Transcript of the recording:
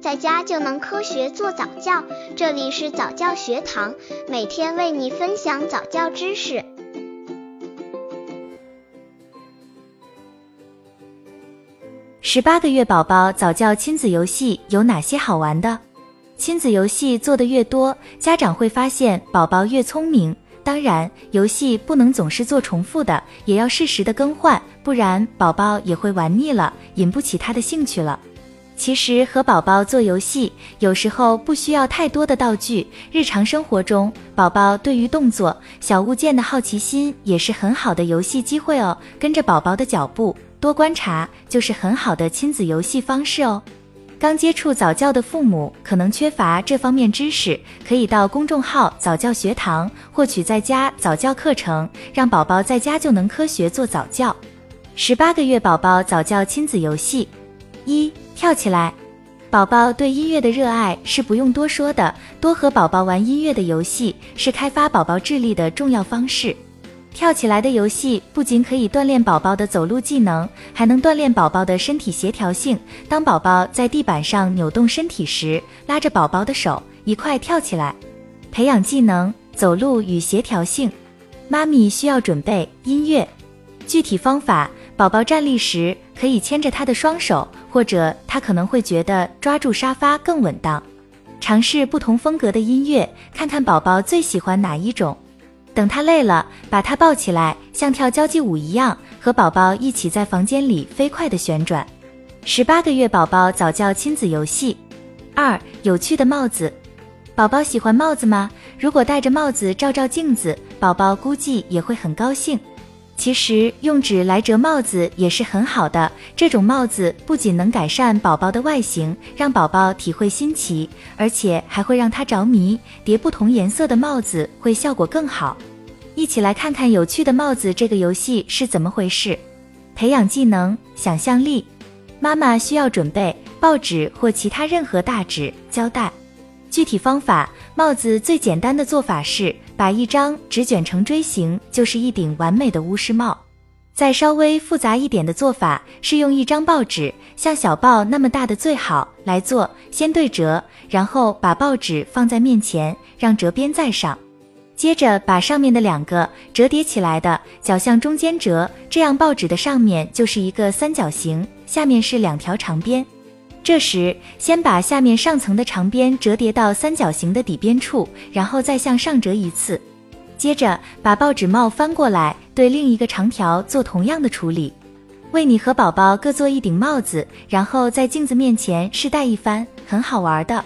在家就能科学做早教。这里是早教学堂，每天为你分享早教知识。十八个月宝宝早教亲子游戏有哪些好玩的？亲子游戏做的越多，家长会发现宝宝越聪明。当然，游戏不能总是做重复的，也要适时的更换，不然宝宝也会玩腻了，引不起他的兴趣了。其实和宝宝做游戏，有时候不需要太多的道具，日常生活中，宝宝对于动作、小物件的好奇心也是很好的游戏机会哦。跟着宝宝的脚步，多观察，就是很好的亲子游戏方式哦。刚接触早教的父母可能缺乏这方面知识，可以到公众号早教学堂获取在家早教课程，让宝宝在家就能科学做早教。十八个月宝宝早教亲子游戏一跳起来，宝宝对音乐的热爱是不用多说的，多和宝宝玩音乐的游戏是开发宝宝智力的重要方式。跳起来的游戏不仅可以锻炼宝宝的走路技能，还能锻炼宝宝的身体协调性。当宝宝在地板上扭动身体时，拉着宝宝的手一块跳起来，培养技能走路与协调性。妈咪需要准备音乐，具体方法：宝宝站立时可以牵着他的双手，或者他可能会觉得抓住沙发更稳当。尝试不同风格的音乐，看看宝宝最喜欢哪一种。等他累了，把他抱起来，像跳交际舞一样，和宝宝一起在房间里飞快地旋转。十八个月宝宝早教亲子游戏二：有趣的帽子。宝宝喜欢帽子吗？如果戴着帽子照照镜子，宝宝估计也会很高兴。其实用纸来折帽子也是很好的，这种帽子不仅能改善宝宝的外形，让宝宝体会新奇，而且还会让他着迷。叠不同颜色的帽子会效果更好。一起来看看有趣的帽子这个游戏是怎么回事。培养技能想象力，妈妈需要准备报纸或其他任何大纸、胶带。具体方法，帽子最简单的做法是把一张纸卷成锥形，就是一顶完美的巫师帽。再稍微复杂一点的做法是用一张报纸，像小报那么大的最好来做。先对折，然后把报纸放在面前，让折边在上，接着把上面的两个折叠起来的角向中间折，这样报纸的上面就是一个三角形，下面是两条长边。这时，先把下面上层的长边折叠到三角形的底边处，然后再向上折一次。接着把报纸帽翻过来，对另一个长条做同样的处理。为你和宝宝各做一顶帽子，然后在镜子面前试戴一番，很好玩的。